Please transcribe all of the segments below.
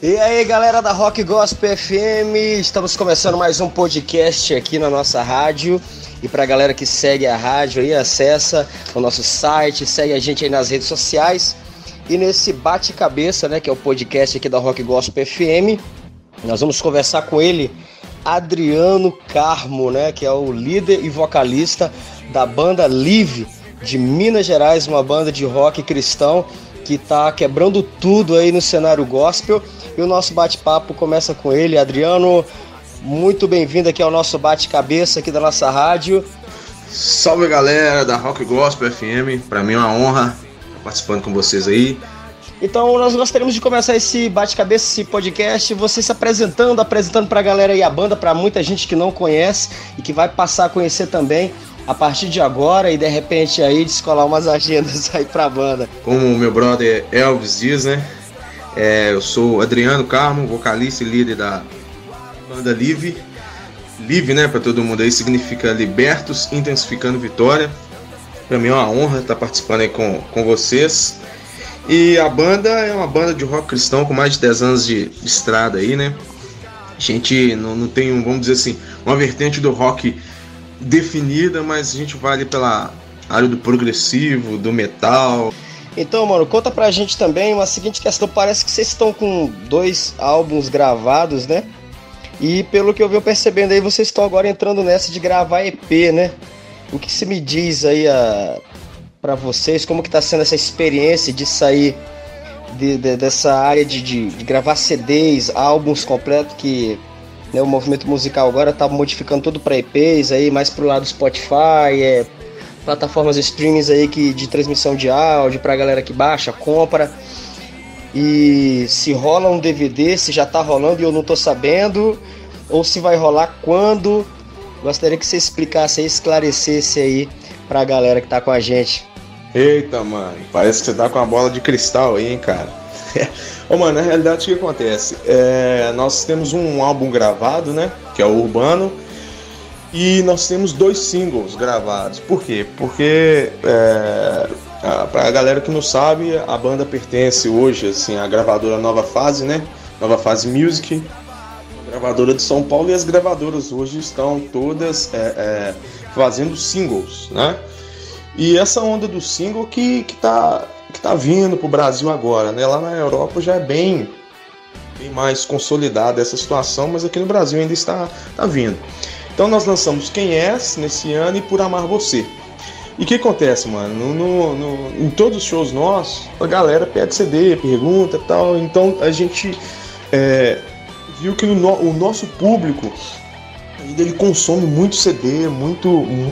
E aí, galera da Rock Gospel FM, estamos começando mais um podcast aqui na nossa rádio. E para a galera que segue a rádio aí, acessa o nosso site, segue a gente aí nas redes sociais. E nesse bate-cabeça, né, que é o podcast aqui da Rock Gospel FM, nós vamos conversar com ele, Adriano Carmo, né, que é o líder e vocalista da banda Live de Minas Gerais, uma banda de rock cristão que está quebrando tudo aí no cenário gospel. E o nosso bate-papo começa com ele, Adriano. Muito bem-vindo aqui ao nosso bate-cabeça aqui da nossa rádio. Salve galera da Rock Gospel FM, para mim é uma honra estar participando com vocês aí. Então nós gostaríamos de começar esse bate-cabeça, esse podcast, você se apresentando, apresentando para a galera aí a banda, para muita gente que não conhece e que vai passar a conhecer também a partir de agora e de repente aí descolar umas agendas aí pra banda. Como o meu brother Elvis diz, né? É, eu sou Adriano Carmo, vocalista e líder da banda Live. Live, né, para todo mundo aí, significa Libertos, Intensificando Vitória. Para mim é uma honra estar participando aí com, com vocês. E a banda é uma banda de rock cristão com mais de 10 anos de estrada aí, né? A gente não, não tem, vamos dizer assim, uma vertente do rock definida, mas a gente vai ali pela área do progressivo, do metal. Então, mano, conta pra gente também uma seguinte questão. Parece que vocês estão com dois álbuns gravados, né? E pelo que eu venho percebendo aí, vocês estão agora entrando nessa de gravar EP, né? O que se me diz aí a, pra vocês? Como que tá sendo essa experiência de sair de, de, dessa área de, de, de gravar CDs, álbuns completos que né, o movimento musical agora tá modificando tudo para EPs aí, mais pro lado do Spotify, é, plataformas streamings aí que, de transmissão de áudio pra galera que baixa, compra. E se rola um DVD, se já tá rolando e eu não tô sabendo, ou se vai rolar quando. Gostaria que você explicasse aí, esclarecesse aí pra galera que tá com a gente. Eita, mano, parece que você tá com a bola de cristal aí, hein, cara. Ô, mano, na realidade o que acontece? É, nós temos um álbum gravado, né? Que é o Urbano. E nós temos dois singles gravados. Por quê? Porque é, para a galera que não sabe, a banda pertence hoje assim à gravadora Nova Fase, né? Nova Fase Music, gravadora de São Paulo e as gravadoras hoje estão todas é, é, fazendo singles, né? E essa onda do single que, que tá que está vindo para o Brasil agora. Né? Lá na Europa já é bem, bem mais consolidada essa situação, mas aqui no Brasil ainda está, está vindo. Então nós lançamos Quem És nesse ano e Por Amar Você. E o que acontece, mano? No, no, no, em todos os shows nossos, a galera pede CD, pergunta e tal. Então a gente é, viu que no, o nosso público ele consome muito CD, muito,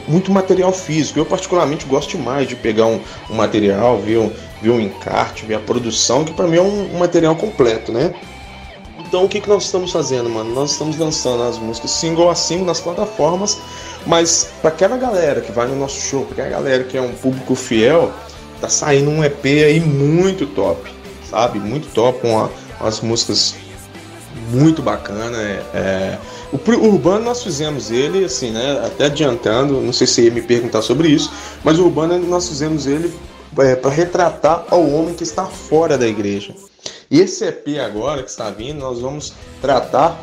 muito material físico. Eu particularmente gosto demais de pegar um, um material, ver ver um encarte, ver a produção, que para mim é um, um, material completo, né? Então o que, que nós estamos fazendo, mano? Nós estamos lançando as músicas single a single nas plataformas, mas para aquela galera que vai no nosso show, para aquela galera que é um público fiel, tá saindo um EP aí muito top, sabe? Muito top, com umas músicas muito bacana. É, é... O, o Urbano nós fizemos ele, assim, né? Até adiantando, não sei se ia me perguntar sobre isso, mas o Urbano nós fizemos ele é, para retratar ao homem que está fora da igreja. Esse EP agora que está vindo, nós vamos tratar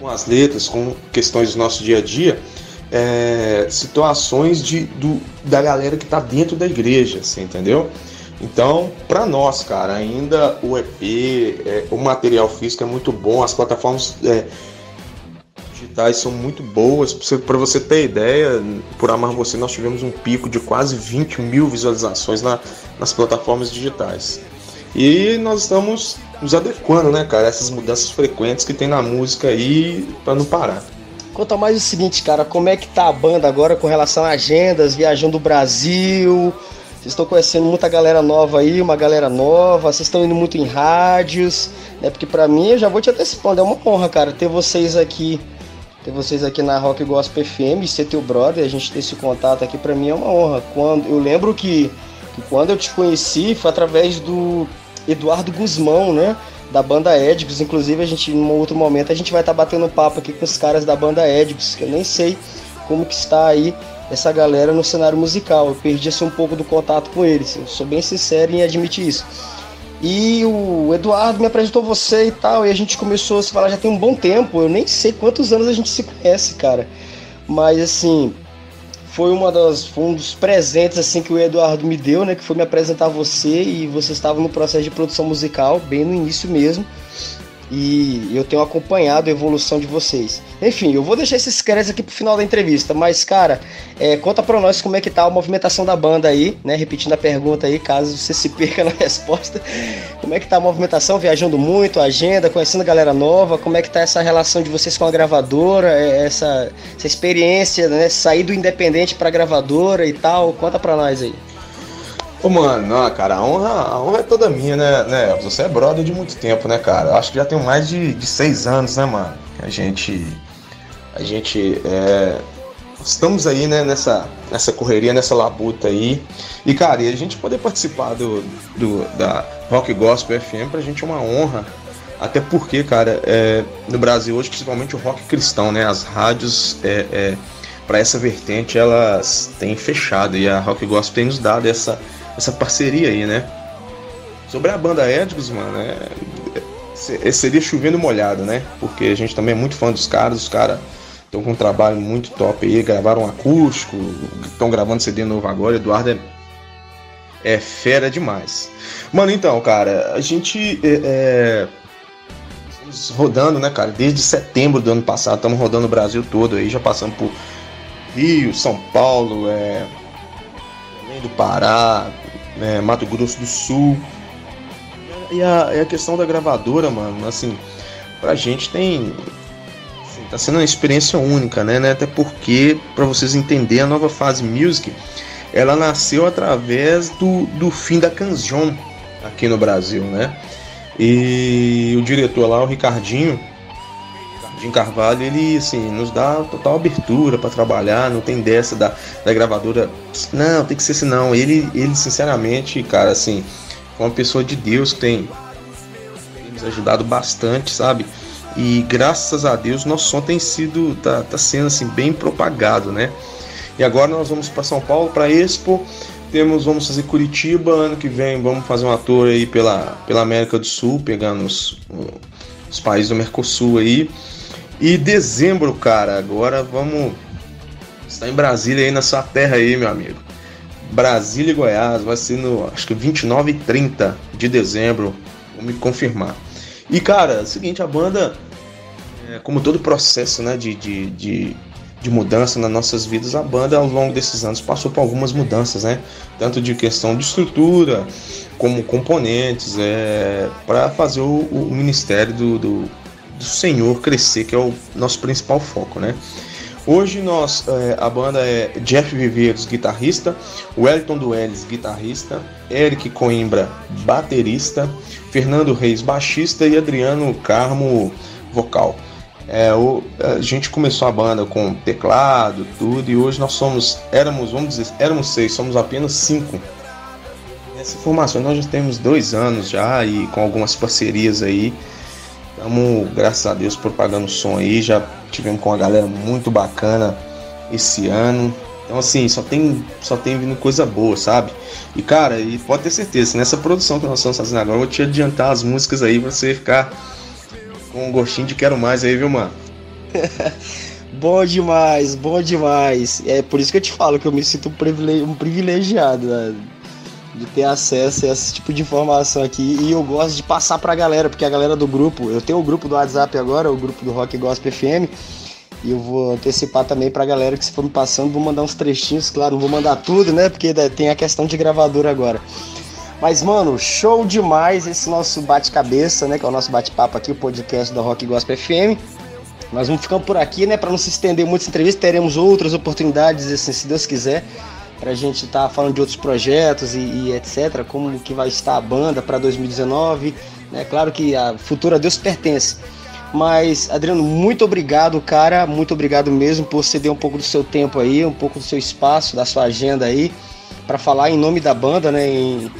com as letras, com questões do nosso dia a dia, é, situações de, do, da galera que está dentro da igreja, você entendeu? Então, para nós, cara, ainda o EP, é, o material físico é muito bom, as plataformas é, digitais são muito boas. Para você ter ideia, por Amar Você nós tivemos um pico de quase 20 mil visualizações na, nas plataformas digitais. E nós estamos nos adequando, né, cara, essas mudanças frequentes que tem na música aí para não parar. Conta mais o seguinte, cara, como é que tá a banda agora com relação a agendas, viajando o Brasil? Vocês estão conhecendo muita galera nova aí, uma galera nova, vocês estão indo muito em rádios, né? Porque para mim, eu já vou te antecipando, é uma honra, cara, ter vocês aqui ter vocês aqui na Rock Gospel FM, ser teu brother, a gente ter esse contato aqui para mim é uma honra. Quando eu lembro que, que, quando eu te conheci foi através do Eduardo Guzmão, né? Da banda Edicos, inclusive a gente em um outro momento a gente vai estar tá batendo papo aqui com os caras da banda Edicos, que eu nem sei como que está aí essa galera no cenário musical. Eu perdi assim, um pouco do contato com eles. Eu sou bem sincero em admitir isso. E o Eduardo me apresentou você e tal, e a gente começou a se falar já tem um bom tempo. Eu nem sei quantos anos a gente se conhece, cara. Mas assim, foi uma das foi um dos presentes assim que o Eduardo me deu, né, que foi me apresentar você e você estava no processo de produção musical, bem no início mesmo e eu tenho acompanhado a evolução de vocês. Enfim, eu vou deixar esses créditos aqui pro final da entrevista, mas cara, é, conta pra nós como é que tá a movimentação da banda aí, né? Repetindo a pergunta aí, caso você se perca na resposta. Como é que tá a movimentação? Viajando muito, agenda, conhecendo galera nova, como é que tá essa relação de vocês com a gravadora, é, essa, essa experiência, né? Sair do independente pra gravadora e tal, conta pra nós aí. Ô, mano, não, cara, a honra, a honra é toda minha, né, né? Você é brother de muito tempo, né, cara? Eu acho que já tem mais de, de seis anos, né, mano? A gente. A gente. É, estamos aí, né, nessa, nessa correria, nessa labuta aí. E, cara, e a gente poder participar do, do, da Rock Gospel FM pra gente é uma honra. Até porque, cara, é, no Brasil hoje, principalmente o rock cristão, né? As rádios. É, é, para essa vertente elas têm fechado e a Rock Gospel tem nos dado essa, essa parceria aí, né? Sobre a banda Edgos, mano, é, é, seria chovendo molhado, né? Porque a gente também é muito fã dos caras, os caras estão com um trabalho muito top aí, gravaram um acústico, estão gravando CD novo agora, Eduardo é, é fera demais. Mano, então, cara, a gente é, é, rodando, né, cara, desde setembro do ano passado, estamos rodando o Brasil todo aí, já passando por Rio, São Paulo, é, do Pará, é, Mato Grosso do Sul. E a, e a questão da gravadora, mano, assim, pra gente tem. Assim, tá sendo uma experiência única, né? né? Até porque, para vocês entenderem, a nova fase music ela nasceu através do, do fim da canção aqui no Brasil, né? E o diretor lá, o Ricardinho, Jim Carvalho, ele assim, nos dá total abertura para trabalhar, não tem dessa da, da gravadora, não, tem que ser assim, não. Ele, ele sinceramente, cara, assim, é uma pessoa de Deus que tem, tem nos ajudado bastante, sabe? E graças a Deus nosso som tem sido, tá, tá sendo assim, bem propagado, né? E agora nós vamos para São Paulo, para Expo, temos, vamos fazer Curitiba, ano que vem vamos fazer uma tour aí pela, pela América do Sul, pegando os, os países do Mercosul aí. E dezembro, cara, agora vamos. Está em Brasília aí na sua terra aí, meu amigo. Brasília e Goiás, vai ser no acho que 29 e 30 de dezembro. Vou me confirmar. E cara, é o seguinte, a banda, é, como todo processo né, de, de, de, de, mudança nas nossas vidas, a banda ao longo desses anos passou por algumas mudanças, né? Tanto de questão de estrutura, como componentes, é, para fazer o, o ministério do, do do Senhor crescer, que é o nosso principal foco, né? Hoje nós, é, a banda é Jeff Viveiros, guitarrista, Wellington Duelles, guitarrista, Eric Coimbra, baterista, Fernando Reis, baixista e Adriano Carmo, vocal. É, o, a gente começou a banda com teclado, tudo, e hoje nós somos, éramos, vamos dizer, éramos seis, somos apenas cinco. Nessa formação nós já temos dois anos já e com algumas parcerias aí Estamos, graças a Deus, propagando som aí. Já tivemos com uma galera muito bacana esse ano. Então, assim, só tem, só tem vindo coisa boa, sabe? E, cara, e pode ter certeza, nessa produção que nós estamos fazendo agora, eu vou te adiantar as músicas aí pra você ficar com um gostinho de quero mais aí, viu, mano? bom demais, bom demais. É por isso que eu te falo que eu me sinto um privilegiado. Né? De ter acesso a esse tipo de informação aqui e eu gosto de passar pra galera, porque a galera do grupo, eu tenho o grupo do WhatsApp agora, o grupo do Rock Gospel FM, e eu vou antecipar também pra galera que se for me passando, vou mandar uns trechinhos, claro, não vou mandar tudo, né, porque tem a questão de gravadora agora. Mas, mano, show demais esse nosso bate-cabeça, né, que é o nosso bate-papo aqui, o podcast da Rock Gospel FM. Nós vamos ficando por aqui, né, para não se estender muito essa entrevista, teremos outras oportunidades, assim, se Deus quiser para a gente estar tá falando de outros projetos e, e, etc, como que vai estar a banda para 2019. É né? claro que a futura Deus pertence. Mas, Adriano, muito obrigado, cara. Muito obrigado mesmo por ceder um pouco do seu tempo aí, um pouco do seu espaço, da sua agenda aí, para falar em nome da banda, né? E,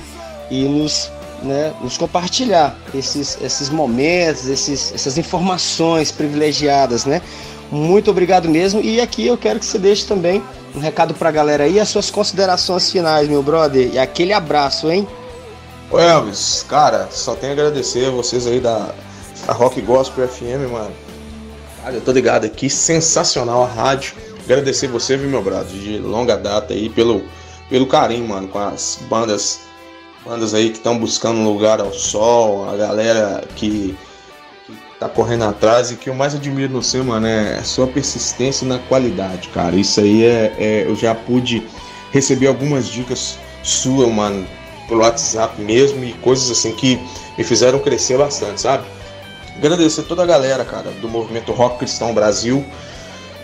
e nos, né, nos compartilhar esses, esses momentos, esses, essas informações privilegiadas, né? Muito obrigado mesmo. E aqui eu quero que você deixe também um recado pra galera aí, as suas considerações finais, meu brother. E aquele abraço, hein? Ô Elvis, cara, só tenho a agradecer a vocês aí da, da Rock Gospel FM, mano. Cara, eu tô ligado aqui, sensacional a rádio. Agradecer você, viu, meu brother, de longa data aí, pelo, pelo carinho, mano, com as bandas, bandas aí que estão buscando um lugar ao sol, a galera que, que tá correndo atrás e que eu mais admiro no seu, mano, é a sua persistência na qualidade, cara. Isso aí é, é eu já pude receber algumas dicas suas, mano, pelo WhatsApp mesmo e coisas assim que me fizeram crescer bastante, sabe? Agradecer toda a galera, cara, do movimento Rock Cristão Brasil,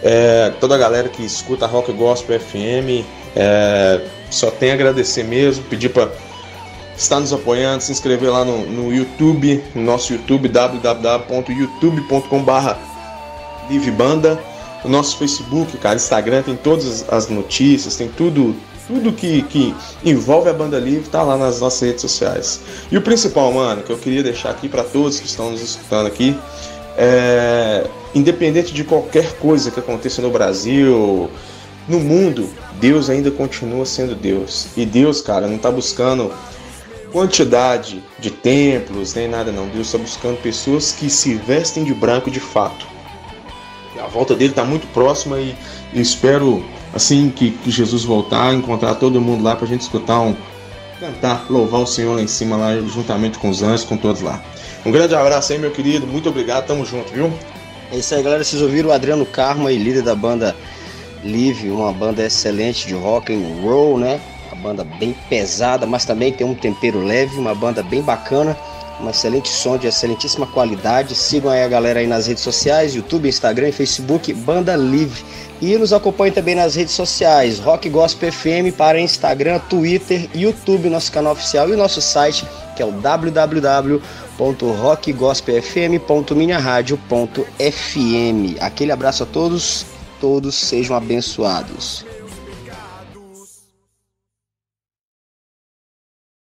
é, toda a galera que escuta Rock Gospel FM, é, só tem a agradecer mesmo, pedir para estar nos apoiando, se inscrever lá no, no YouTube, no nosso YouTube, www.youtube.com.br Livebanda, o nosso Facebook, cara, Instagram, tem todas as notícias, tem tudo, tudo que, que envolve a banda livre tá lá nas nossas redes sociais. E o principal, mano, que eu queria deixar aqui para todos que estão nos escutando aqui, é, independente de qualquer coisa que aconteça no Brasil, no mundo, Deus ainda continua sendo Deus. E Deus, cara, não tá buscando quantidade de templos nem nada não. Deus está buscando pessoas que se vestem de branco de fato. A volta dele está muito próxima e espero assim que, que Jesus voltar, encontrar todo mundo lá para a gente escutar um cantar, louvar o Senhor lá em cima, lá juntamente com os anjos, com todos lá. Um grande abraço aí, meu querido. Muito obrigado. Tamo junto, viu? É isso aí, galera. Vocês ouviram o Adriano Carmo, aí, líder da banda Live, uma banda excelente de rock and roll, né? Banda bem pesada, mas também tem um tempero leve, uma banda bem bacana um excelente som de excelentíssima qualidade. Sigam aí a galera aí nas redes sociais, YouTube, Instagram e Facebook, Banda Live. E nos acompanhem também nas redes sociais, Rock Gospel FM para Instagram, Twitter, YouTube, nosso canal oficial e nosso site, que é o www.rockgospelfm.minharadio.fm. Aquele abraço a todos, todos sejam abençoados.